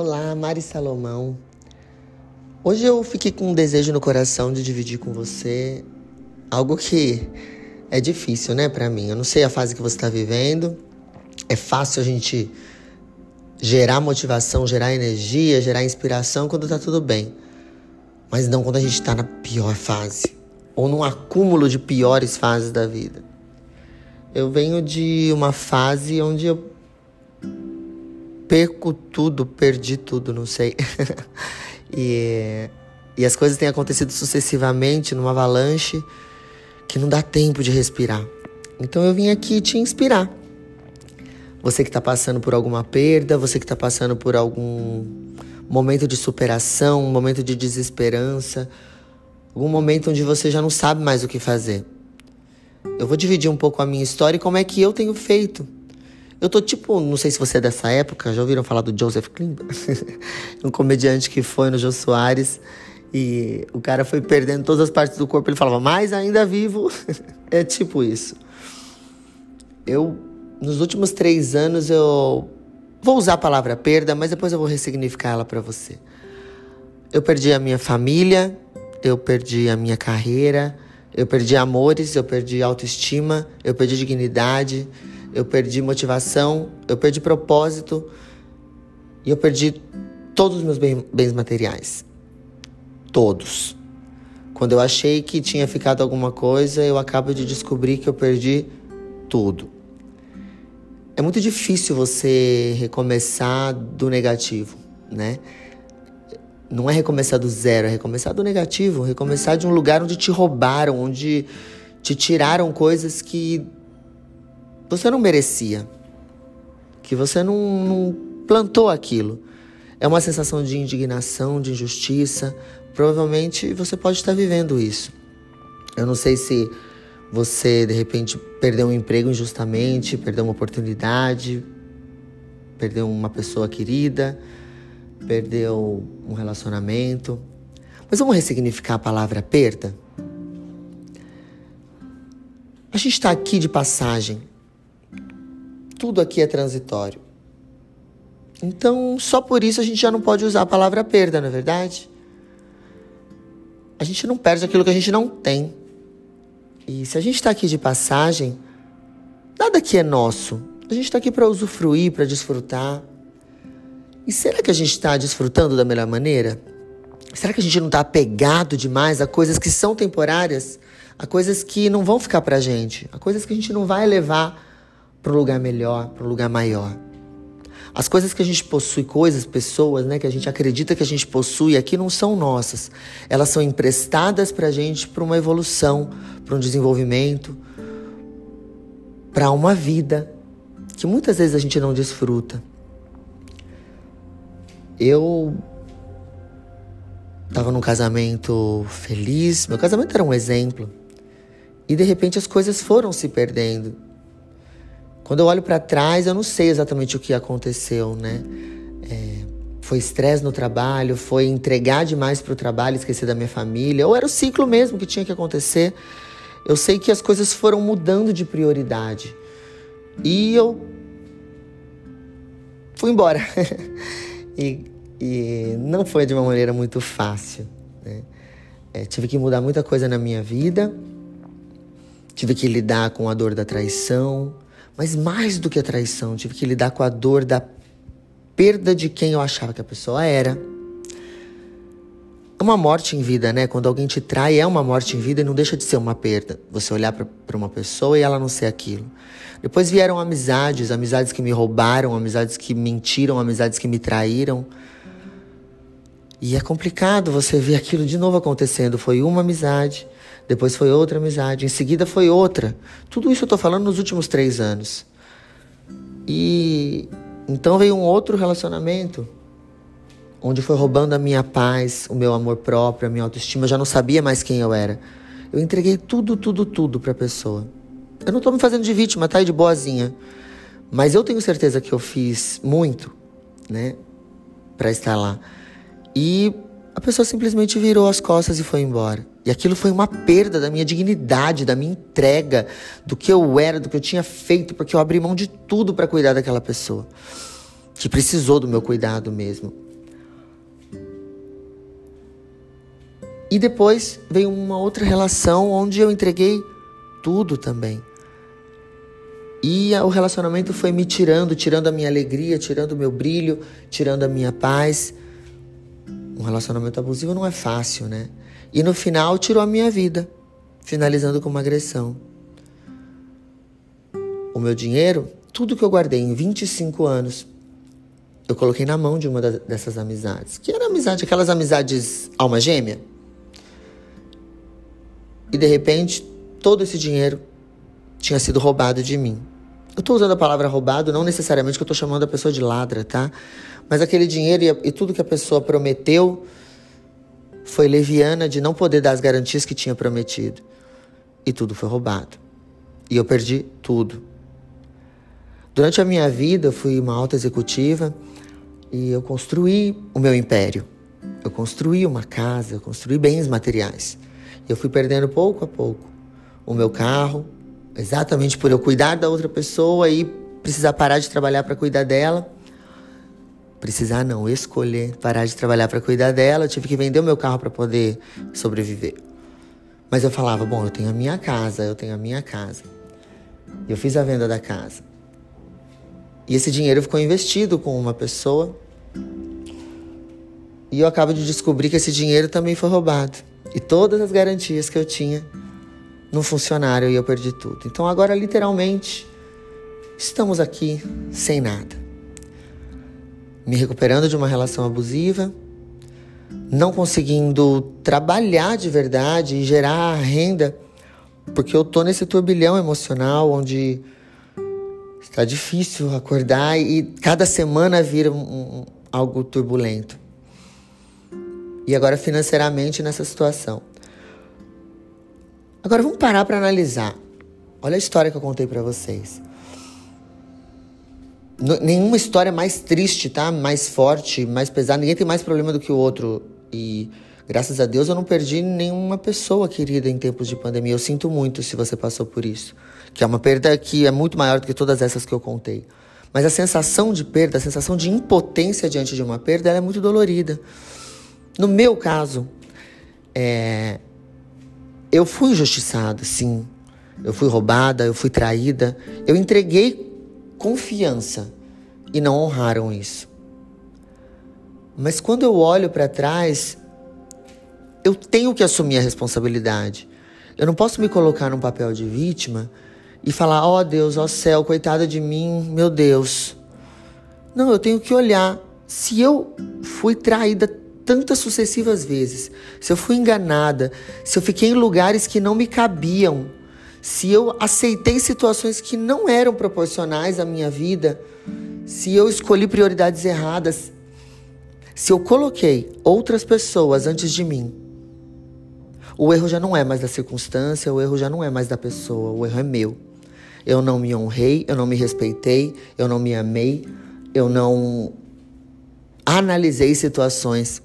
Olá, Mari Salomão. Hoje eu fiquei com um desejo no coração de dividir com você algo que é difícil, né, para mim. Eu não sei a fase que você está vivendo. É fácil a gente gerar motivação, gerar energia, gerar inspiração quando tá tudo bem. Mas não quando a gente tá na pior fase ou num acúmulo de piores fases da vida. Eu venho de uma fase onde eu perco tudo, perdi tudo, não sei. e, e as coisas têm acontecido sucessivamente numa avalanche que não dá tempo de respirar. Então eu vim aqui te inspirar. Você que está passando por alguma perda, você que está passando por algum momento de superação, um momento de desesperança, algum momento onde você já não sabe mais o que fazer. Eu vou dividir um pouco a minha história e como é que eu tenho feito eu tô tipo, não sei se você é dessa época, já ouviram falar do Joseph Klimber? um comediante que foi no Jô Soares e o cara foi perdendo todas as partes do corpo, ele falava, mas ainda vivo. é tipo isso. Eu, nos últimos três anos, eu vou usar a palavra perda, mas depois eu vou ressignificar ela para você. Eu perdi a minha família, eu perdi a minha carreira, eu perdi amores, eu perdi autoestima, eu perdi dignidade, eu perdi motivação, eu perdi propósito e eu perdi todos os meus bens materiais. Todos. Quando eu achei que tinha ficado alguma coisa, eu acabo de descobrir que eu perdi tudo. É muito difícil você recomeçar do negativo, né? Não é recomeçar do zero, é recomeçar do negativo, recomeçar de um lugar onde te roubaram, onde te tiraram coisas que você não merecia, que você não, não plantou aquilo. É uma sensação de indignação, de injustiça. Provavelmente você pode estar vivendo isso. Eu não sei se você de repente perdeu um emprego injustamente, perdeu uma oportunidade, perdeu uma pessoa querida, perdeu um relacionamento. Mas vamos ressignificar a palavra perda? A gente está aqui de passagem tudo aqui é transitório. Então, só por isso a gente já não pode usar a palavra perda, não é verdade? A gente não perde aquilo que a gente não tem. E se a gente está aqui de passagem, nada aqui é nosso. A gente está aqui para usufruir, para desfrutar. E será que a gente está desfrutando da melhor maneira? Será que a gente não está apegado demais a coisas que são temporárias, a coisas que não vão ficar para a gente, a coisas que a gente não vai levar para um lugar melhor, para um lugar maior. As coisas que a gente possui, coisas, pessoas, né, que a gente acredita que a gente possui aqui não são nossas. Elas são emprestadas para a gente para uma evolução, para um desenvolvimento, para uma vida que muitas vezes a gente não desfruta. Eu estava num casamento feliz, meu casamento era um exemplo. E de repente as coisas foram se perdendo. Quando eu olho para trás, eu não sei exatamente o que aconteceu, né? É, foi estresse no trabalho, foi entregar demais para o trabalho, esquecer da minha família, ou era o ciclo mesmo que tinha que acontecer. Eu sei que as coisas foram mudando de prioridade. E eu fui embora. e, e, não foi de uma maneira muito fácil. Né? É, tive que mudar muita coisa na minha vida. Tive que lidar com a dor da traição, mas mais do que a traição, tive que lidar com a dor da perda de quem eu achava que a pessoa era. É uma morte em vida, né? Quando alguém te trai, é uma morte em vida e não deixa de ser uma perda. Você olhar para uma pessoa e ela não ser aquilo. Depois vieram amizades, amizades que me roubaram, amizades que mentiram, amizades que me traíram. E é complicado você ver aquilo de novo acontecendo. Foi uma amizade, depois foi outra amizade, em seguida foi outra. Tudo isso eu estou falando nos últimos três anos. E então veio um outro relacionamento, onde foi roubando a minha paz, o meu amor próprio, a minha autoestima. Eu já não sabia mais quem eu era. Eu entreguei tudo, tudo, tudo para a pessoa. Eu não estou me fazendo de vítima, tá? E de boazinha. Mas eu tenho certeza que eu fiz muito, né? Para estar lá. E a pessoa simplesmente virou as costas e foi embora. E aquilo foi uma perda da minha dignidade, da minha entrega, do que eu era, do que eu tinha feito, porque eu abri mão de tudo para cuidar daquela pessoa que precisou do meu cuidado mesmo. E depois veio uma outra relação onde eu entreguei tudo também. E o relacionamento foi me tirando, tirando a minha alegria, tirando o meu brilho, tirando a minha paz. Relacionamento abusivo não é fácil, né? E no final tirou a minha vida, finalizando com uma agressão. O meu dinheiro, tudo que eu guardei em 25 anos, eu coloquei na mão de uma dessas amizades. Que era amizade, aquelas amizades alma gêmea. E de repente, todo esse dinheiro tinha sido roubado de mim. Eu estou usando a palavra roubado, não necessariamente que eu estou chamando a pessoa de ladra, tá? Mas aquele dinheiro e, e tudo que a pessoa prometeu foi leviana de não poder dar as garantias que tinha prometido. E tudo foi roubado. E eu perdi tudo. Durante a minha vida, eu fui uma alta executiva e eu construí o meu império. Eu construí uma casa, eu construí bens materiais. E eu fui perdendo pouco a pouco o meu carro, exatamente por eu cuidar da outra pessoa e precisar parar de trabalhar para cuidar dela. Precisar não, escolher parar de trabalhar para cuidar dela. Eu tive que vender o meu carro para poder sobreviver. Mas eu falava, bom, eu tenho a minha casa, eu tenho a minha casa. E eu fiz a venda da casa. E esse dinheiro ficou investido com uma pessoa. E eu acabo de descobrir que esse dinheiro também foi roubado. E todas as garantias que eu tinha não funcionaram e eu perdi tudo. Então agora, literalmente, estamos aqui sem nada. Me recuperando de uma relação abusiva, não conseguindo trabalhar de verdade e gerar renda, porque eu tô nesse turbilhão emocional onde está difícil acordar e cada semana vira um, um, algo turbulento. E agora financeiramente nessa situação. Agora vamos parar para analisar. Olha a história que eu contei para vocês. Nenhuma história mais triste, tá? Mais forte, mais pesada. Ninguém tem mais problema do que o outro. E graças a Deus eu não perdi nenhuma pessoa querida em tempos de pandemia. Eu sinto muito se você passou por isso. Que é uma perda que é muito maior do que todas essas que eu contei. Mas a sensação de perda, a sensação de impotência diante de uma perda, ela é muito dolorida. No meu caso, é, eu fui injustiçada, sim. Eu fui roubada, eu fui traída. Eu entreguei confiança e não honraram isso. Mas quando eu olho para trás, eu tenho que assumir a responsabilidade. Eu não posso me colocar num papel de vítima e falar: ó oh Deus, ó oh céu, coitada de mim, meu Deus. Não, eu tenho que olhar. Se eu fui traída tantas sucessivas vezes, se eu fui enganada, se eu fiquei em lugares que não me cabiam, se eu aceitei situações que não eram proporcionais à minha vida, se eu escolhi prioridades erradas, se eu coloquei outras pessoas antes de mim, o erro já não é mais da circunstância, o erro já não é mais da pessoa, o erro é meu. Eu não me honrei, eu não me respeitei, eu não me amei, eu não analisei situações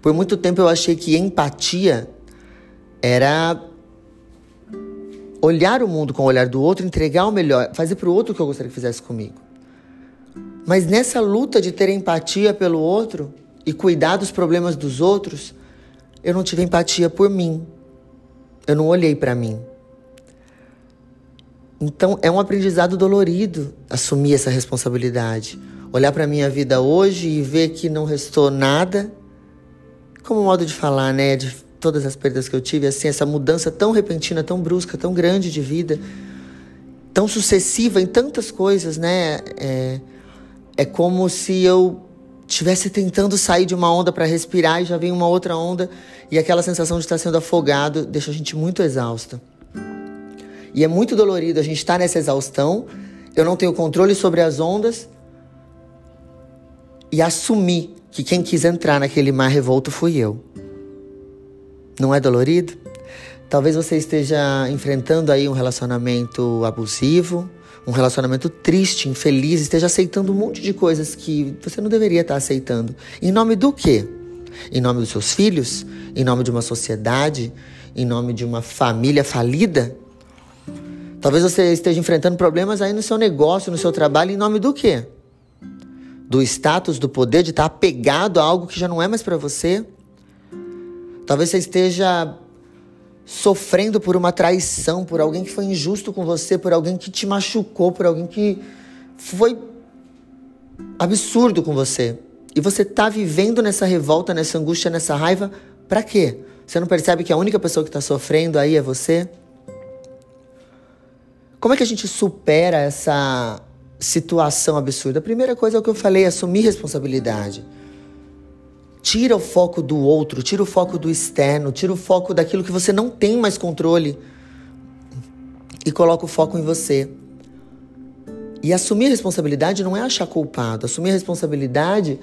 por muito tempo eu achei que empatia era olhar o mundo com o olhar do outro, entregar o melhor, fazer para o outro o que eu gostaria que fizesse comigo. Mas nessa luta de ter empatia pelo outro e cuidar dos problemas dos outros, eu não tive empatia por mim. Eu não olhei para mim. Então é um aprendizado dolorido assumir essa responsabilidade. Olhar para minha vida hoje e ver que não restou nada como modo de falar, né, de todas as perdas que eu tive, assim, essa mudança tão repentina, tão brusca, tão grande de vida, tão sucessiva em tantas coisas, né? É, é como se eu estivesse tentando sair de uma onda para respirar e já vem uma outra onda e aquela sensação de estar sendo afogado deixa a gente muito exausta. E é muito dolorido a gente estar tá nessa exaustão, eu não tenho controle sobre as ondas e assumir que quem quis entrar naquele mar revolto fui eu. Não é dolorido? Talvez você esteja enfrentando aí um relacionamento abusivo, um relacionamento triste, infeliz, esteja aceitando um monte de coisas que você não deveria estar aceitando. Em nome do quê? Em nome dos seus filhos? Em nome de uma sociedade? Em nome de uma família falida? Talvez você esteja enfrentando problemas aí no seu negócio, no seu trabalho, em nome do quê? Do status, do poder, de estar apegado a algo que já não é mais para você, Talvez você esteja sofrendo por uma traição, por alguém que foi injusto com você, por alguém que te machucou, por alguém que foi absurdo com você. E você está vivendo nessa revolta, nessa angústia, nessa raiva, para quê? Você não percebe que a única pessoa que está sofrendo aí é você? Como é que a gente supera essa situação absurda? A primeira coisa é o que eu falei, assumir responsabilidade. Tira o foco do outro, tira o foco do externo, tira o foco daquilo que você não tem mais controle e coloca o foco em você. E assumir responsabilidade não é achar culpado. Assumir responsabilidade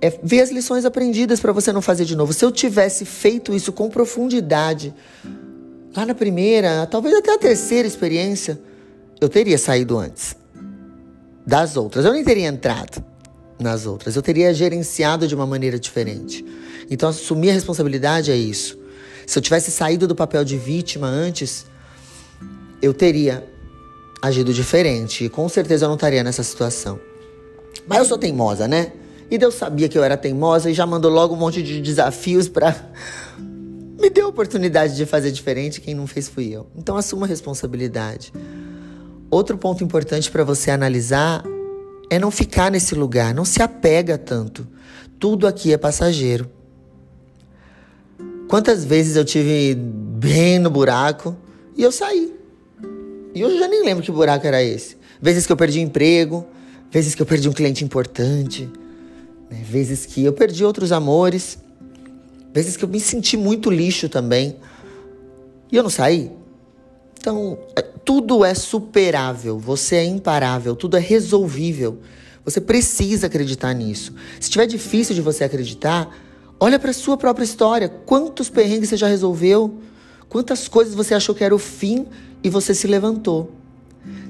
é ver as lições aprendidas para você não fazer de novo. Se eu tivesse feito isso com profundidade, lá na primeira, talvez até a terceira experiência, eu teria saído antes das outras. Eu nem teria entrado nas outras. Eu teria gerenciado de uma maneira diferente. Então, assumir a responsabilidade é isso. Se eu tivesse saído do papel de vítima antes, eu teria agido diferente. E com certeza eu não estaria nessa situação. Mas eu sou teimosa, né? E Deus sabia que eu era teimosa e já mandou logo um monte de desafios para me deu a oportunidade de fazer diferente. Quem não fez fui eu. Então assuma a responsabilidade. Outro ponto importante para você analisar é não ficar nesse lugar, não se apega tanto. Tudo aqui é passageiro. Quantas vezes eu tive bem no buraco e eu saí. E eu já nem lembro que buraco era esse. Vezes que eu perdi emprego, vezes que eu perdi um cliente importante, né? vezes que eu perdi outros amores, vezes que eu me senti muito lixo também. E eu não saí. Então, é, tudo é superável, você é imparável, tudo é resolvível. Você precisa acreditar nisso. Se estiver difícil de você acreditar, olha para sua própria história. Quantos perrengues você já resolveu? Quantas coisas você achou que era o fim e você se levantou?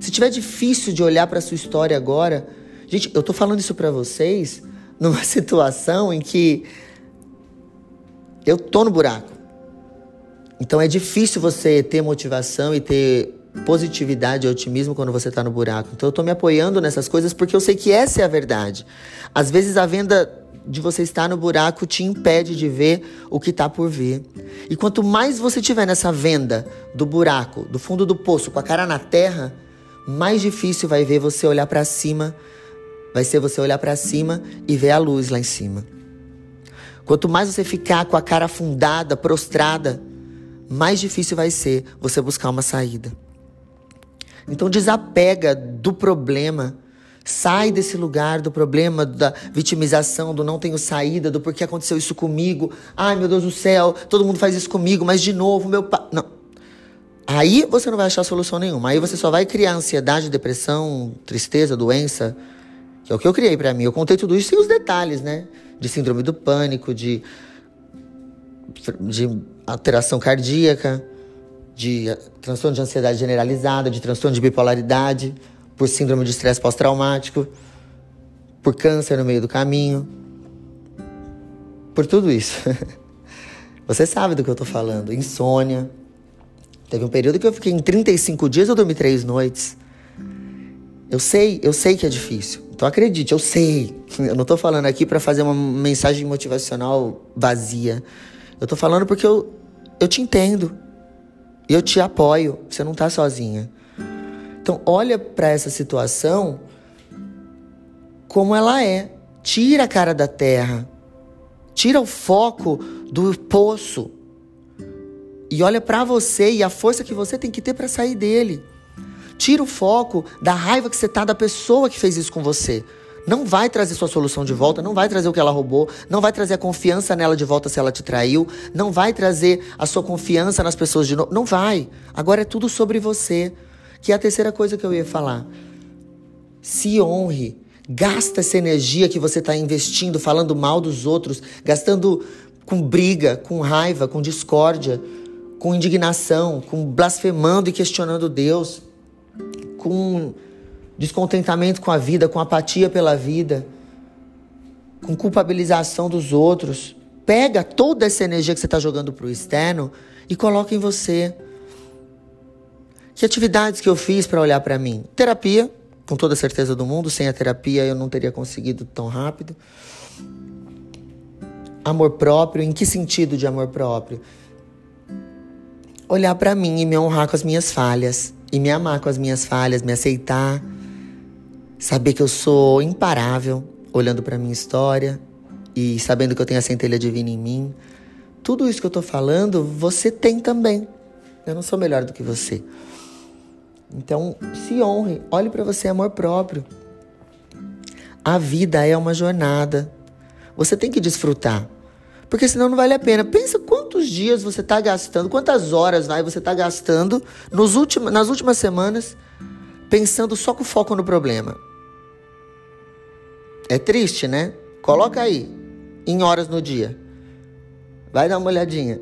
Se estiver difícil de olhar para sua história agora, gente, eu tô falando isso para vocês numa situação em que eu tô no buraco. Então é difícil você ter motivação e ter positividade e otimismo quando você está no buraco. Então eu estou me apoiando nessas coisas porque eu sei que essa é a verdade. Às vezes a venda de você estar no buraco te impede de ver o que está por vir. E quanto mais você tiver nessa venda do buraco, do fundo do poço, com a cara na terra, mais difícil vai ver você olhar para cima. Vai ser você olhar para cima e ver a luz lá em cima. Quanto mais você ficar com a cara afundada, prostrada, mais difícil vai ser você buscar uma saída. Então desapega do problema. Sai desse lugar do problema, da vitimização, do não tenho saída, do porquê aconteceu isso comigo. Ai, meu Deus do céu, todo mundo faz isso comigo, mas de novo, meu pai. Não. Aí você não vai achar solução nenhuma. Aí você só vai criar ansiedade, depressão, tristeza, doença. Que é o que eu criei para mim. Eu contei tudo isso sem os detalhes, né? De síndrome do pânico, de, de alteração cardíaca, de transtorno de ansiedade generalizada, de transtorno de bipolaridade, por síndrome de estresse pós-traumático, por câncer no meio do caminho, por tudo isso. Você sabe do que eu tô falando. Insônia. Teve um período que eu fiquei em 35 dias, eu dormi três noites. Eu sei, eu sei que é difícil. Então acredite, eu sei. Eu não tô falando aqui para fazer uma mensagem motivacional vazia. Eu tô falando porque eu, eu te entendo. Eu te apoio. Você não tá sozinha. Então, olha para essa situação como ela é. Tira a cara da terra. Tira o foco do poço. E olha para você e a força que você tem que ter para sair dele. Tira o foco da raiva que você tá da pessoa que fez isso com você não vai trazer sua solução de volta, não vai trazer o que ela roubou, não vai trazer a confiança nela de volta se ela te traiu, não vai trazer a sua confiança nas pessoas de novo. Não vai. Agora é tudo sobre você. Que é a terceira coisa que eu ia falar. Se honre. Gasta essa energia que você está investindo, falando mal dos outros, gastando com briga, com raiva, com discórdia, com indignação, com blasfemando e questionando Deus, com descontentamento com a vida, com apatia pela vida, com culpabilização dos outros. Pega toda essa energia que você está jogando para o externo e coloca em você. Que atividades que eu fiz para olhar para mim? Terapia, com toda certeza do mundo. Sem a terapia eu não teria conseguido tão rápido. amor próprio, em que sentido de amor próprio? Olhar para mim e me honrar com as minhas falhas, e me amar com as minhas falhas, me aceitar, saber que eu sou imparável, olhando para minha história e sabendo que eu tenho a centelha divina em mim. Tudo isso que eu tô falando, você tem também. Eu não sou melhor do que você. Então, se honre, olhe para você amor próprio. A vida é uma jornada. Você tem que desfrutar. Porque senão não vale a pena. Pensa quantos dias você está gastando, quantas horas vai você está gastando nos últimos, nas últimas semanas pensando só com foco no problema. É triste, né? Coloca aí, em horas no dia. Vai dar uma olhadinha.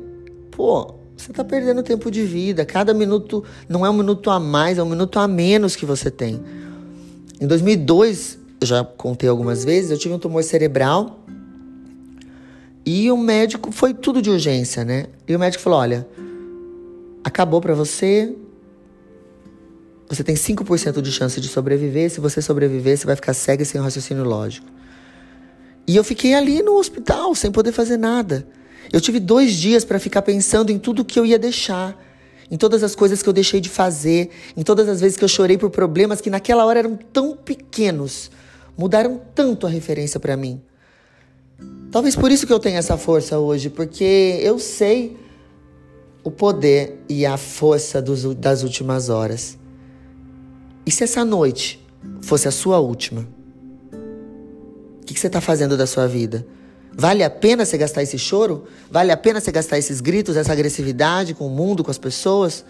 Pô, você está perdendo tempo de vida. Cada minuto não é um minuto a mais, é um minuto a menos que você tem. Em 2002, eu já contei algumas vezes, eu tive um tumor cerebral e o médico foi tudo de urgência, né? E o médico falou: olha, acabou para você. Você tem 5% de chance de sobreviver. Se você sobreviver, você vai ficar cega e sem raciocínio lógico. E eu fiquei ali no hospital, sem poder fazer nada. Eu tive dois dias para ficar pensando em tudo que eu ia deixar, em todas as coisas que eu deixei de fazer, em todas as vezes que eu chorei por problemas que naquela hora eram tão pequenos, mudaram tanto a referência para mim. Talvez por isso que eu tenho essa força hoje, porque eu sei o poder e a força dos, das últimas horas. E se essa noite fosse a sua última? O que, você está fazendo da sua vida? Vale a pena você gastar esse choro? Vale a pena você gastar esses gritos, essa agressividade com o mundo, com as pessoas?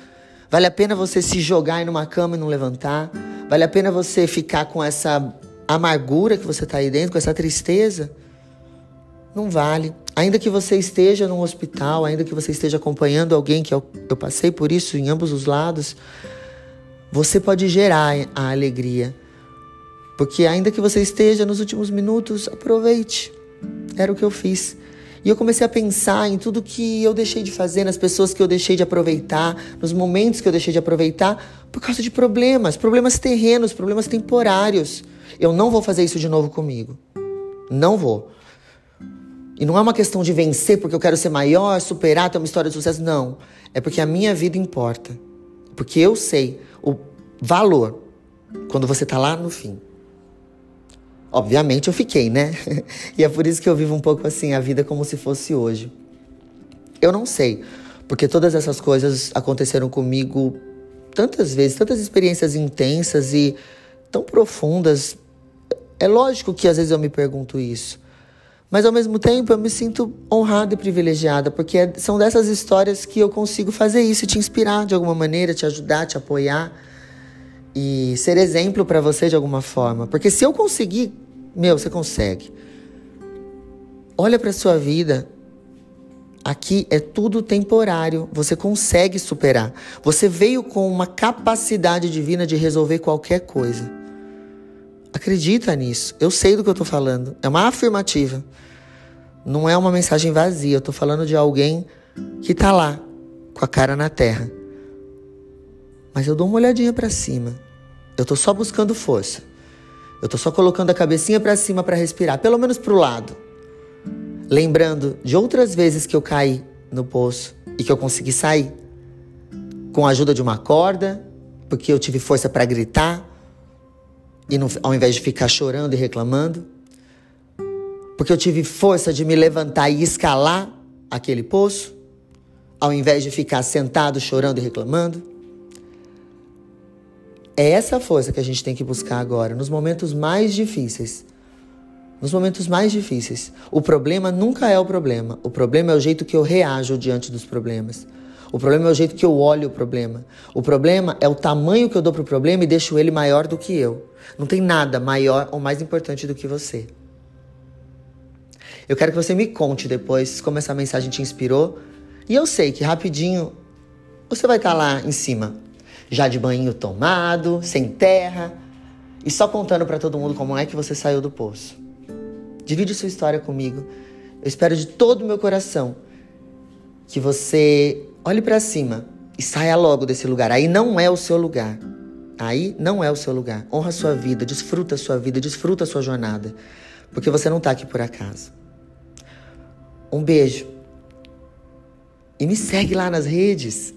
Vale a pena você se jogar em uma cama e não levantar? Vale a pena você ficar com essa amargura que você está aí dentro, com essa tristeza? não vale. Ainda que você esteja num hospital, ainda que você esteja acompanhando alguém, que eu, eu passei por isso em ambos os lados, você pode gerar a alegria. Porque ainda que você esteja nos últimos minutos, aproveite. Era o que eu fiz. E eu comecei a pensar em tudo que eu deixei de fazer, nas pessoas que eu deixei de aproveitar, nos momentos que eu deixei de aproveitar, por causa de problemas, problemas terrenos, problemas temporários. Eu não vou fazer isso de novo comigo. Não vou. E não é uma questão de vencer porque eu quero ser maior, superar, ter uma história de sucesso. Não. É porque a minha vida importa. Porque eu sei valor quando você tá lá no fim. Obviamente eu fiquei, né? e é por isso que eu vivo um pouco assim a vida como se fosse hoje. Eu não sei, porque todas essas coisas aconteceram comigo tantas vezes, tantas experiências intensas e tão profundas. É lógico que às vezes eu me pergunto isso. Mas ao mesmo tempo eu me sinto honrada e privilegiada, porque é, são dessas histórias que eu consigo fazer isso, te inspirar de alguma maneira, te ajudar, te apoiar e ser exemplo para você de alguma forma. Porque se eu conseguir, meu, você consegue. Olha para sua vida. Aqui é tudo temporário, você consegue superar. Você veio com uma capacidade divina de resolver qualquer coisa. Acredita nisso. Eu sei do que eu tô falando. É uma afirmativa. Não é uma mensagem vazia. Eu tô falando de alguém que tá lá, com a cara na terra. Mas eu dou uma olhadinha para cima. Eu tô só buscando força. Eu tô só colocando a cabecinha para cima para respirar, pelo menos pro lado. Lembrando de outras vezes que eu caí no poço e que eu consegui sair com a ajuda de uma corda, porque eu tive força para gritar, e não, ao invés de ficar chorando e reclamando, porque eu tive força de me levantar e escalar aquele poço, ao invés de ficar sentado chorando e reclamando. É essa força que a gente tem que buscar agora, nos momentos mais difíceis. Nos momentos mais difíceis. O problema nunca é o problema. O problema é o jeito que eu reajo diante dos problemas. O problema é o jeito que eu olho o problema. O problema é o tamanho que eu dou para o problema e deixo ele maior do que eu. Não tem nada maior ou mais importante do que você. Eu quero que você me conte depois como essa mensagem te inspirou. E eu sei que rapidinho você vai estar tá lá em cima, já de banho tomado, sem terra, e só contando para todo mundo como é que você saiu do poço. Divide sua história comigo. Eu espero de todo o meu coração que você Olhe para cima e saia logo desse lugar. Aí não é o seu lugar. Aí não é o seu lugar. Honra a sua vida, desfruta a sua vida, desfruta a sua jornada. Porque você não está aqui por acaso. Um beijo. E me segue lá nas redes.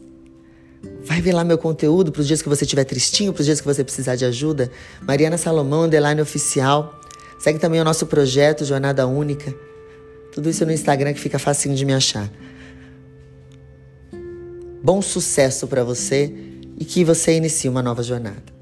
Vai ver lá meu conteúdo para os dias que você estiver tristinho, para os dias que você precisar de ajuda. Mariana Salomão, underline oficial. Segue também o nosso projeto Jornada Única. Tudo isso no Instagram que fica facinho de me achar. Bom sucesso para você e que você inicie uma nova jornada.